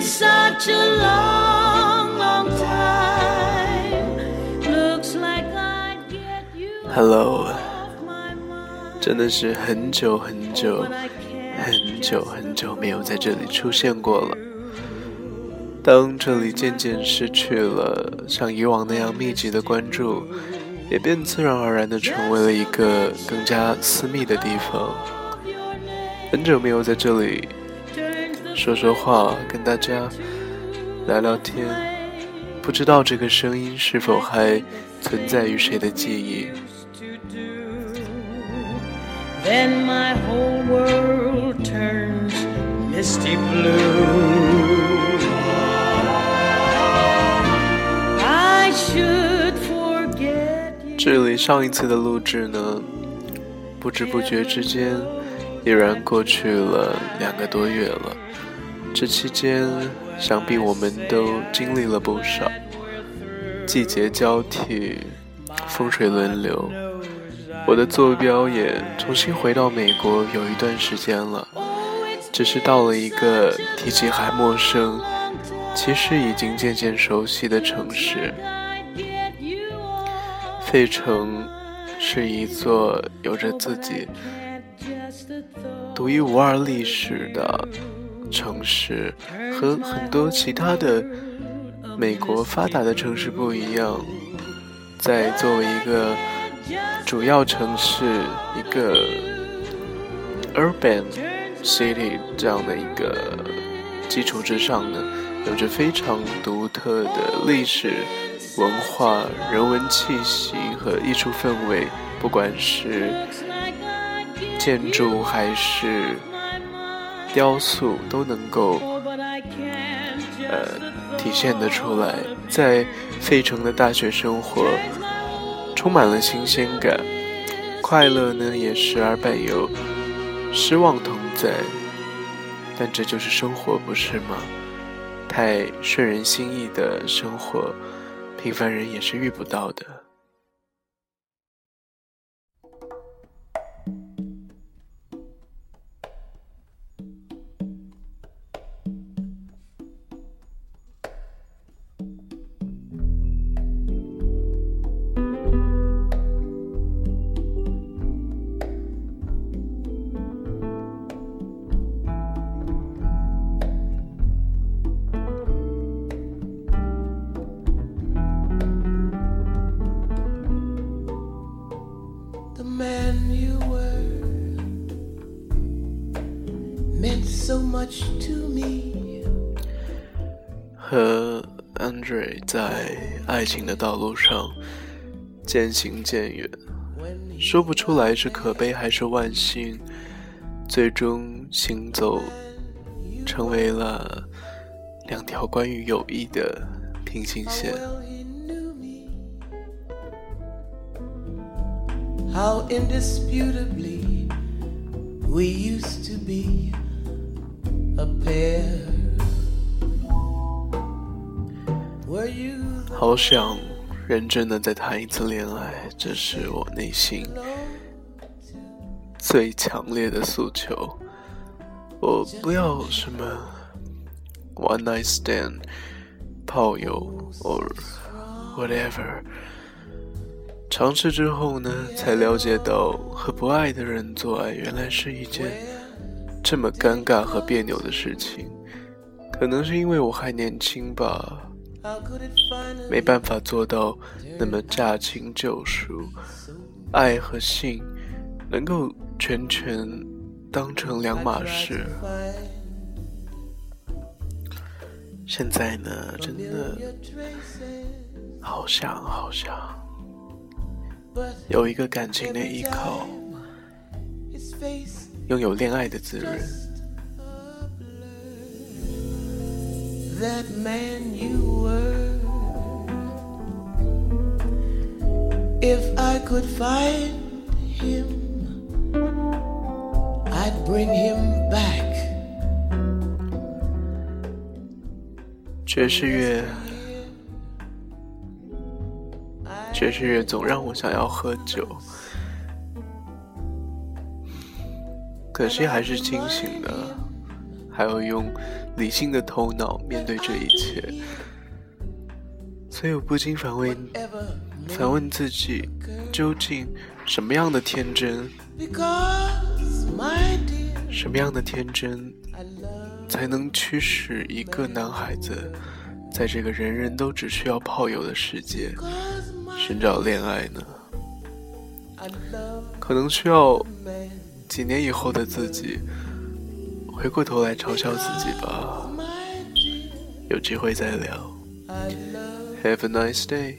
such a long long time. Looks like i get you hello 真的是很久很久很久很久没有在这里出现过了，当这里渐渐失去了像以往那样密集的关注，也便自然而然的成为了一个更加私密的地方，很久没有在这里。说说话，跟大家聊聊天，不知道这个声音是否还存在于谁的记忆。Then my whole world turns misty blue. I should forget. 距离上一次的录制呢，不知不觉之间，已然过去了两个多月了。这期间，想必我们都经历了不少，季节交替，风水轮流。我的坐标也重新回到美国有一段时间了，只是到了一个提起还陌生，其实已经渐渐熟悉的城市。费城是一座有着自己独一无二历史的城市，和很多其他的美国发达的城市不一样。在作为一个主要城市，一个 urban city 这样的一个基础之上呢，有着非常独特的历史文化、人文气息和艺术氛围，不管是建筑还是雕塑，都能够呃体现得出来。在费城的大学生活充满了新鲜感，快乐呢也时而伴有失望同在，但这就是生活，不是吗？太顺人心意的生活，平凡人也是遇不到的。Man you were meant so much to me. 和 Andre 在爱情的道路上渐行渐远，说不出来是可悲还是万幸，最终行走成为了两条关于友谊的平行线。How indisputably we used to be a pair. Were you 好想认真的再谈一次恋爱，这是我内心最强烈的诉求。我不要什么 one night stand、炮友 or whatever。尝试之后呢，才了解到和不爱的人做爱原来是一件这么尴尬和别扭的事情。可能是因为我还年轻吧，没办法做到那么驾轻就熟，爱和性能够全权当成两码事。现在呢，真的好想好想有一个感情的依靠，拥有恋爱的滋润。that man you were. If I could find him, I'd bring him back. 爵士乐，爵士乐总让我想要喝酒，可惜还是清醒的，还还要用理性的头脑面对这一切。所以我不禁反问，反问自己，究竟什么样的天真，什么样的天真，才能驱使一个男孩子，在这个人人都只需要炮友的世界，寻找恋爱呢？可能需要几年以后的自己，回过头来嘲笑自己吧。有机会再聊。Have a nice day.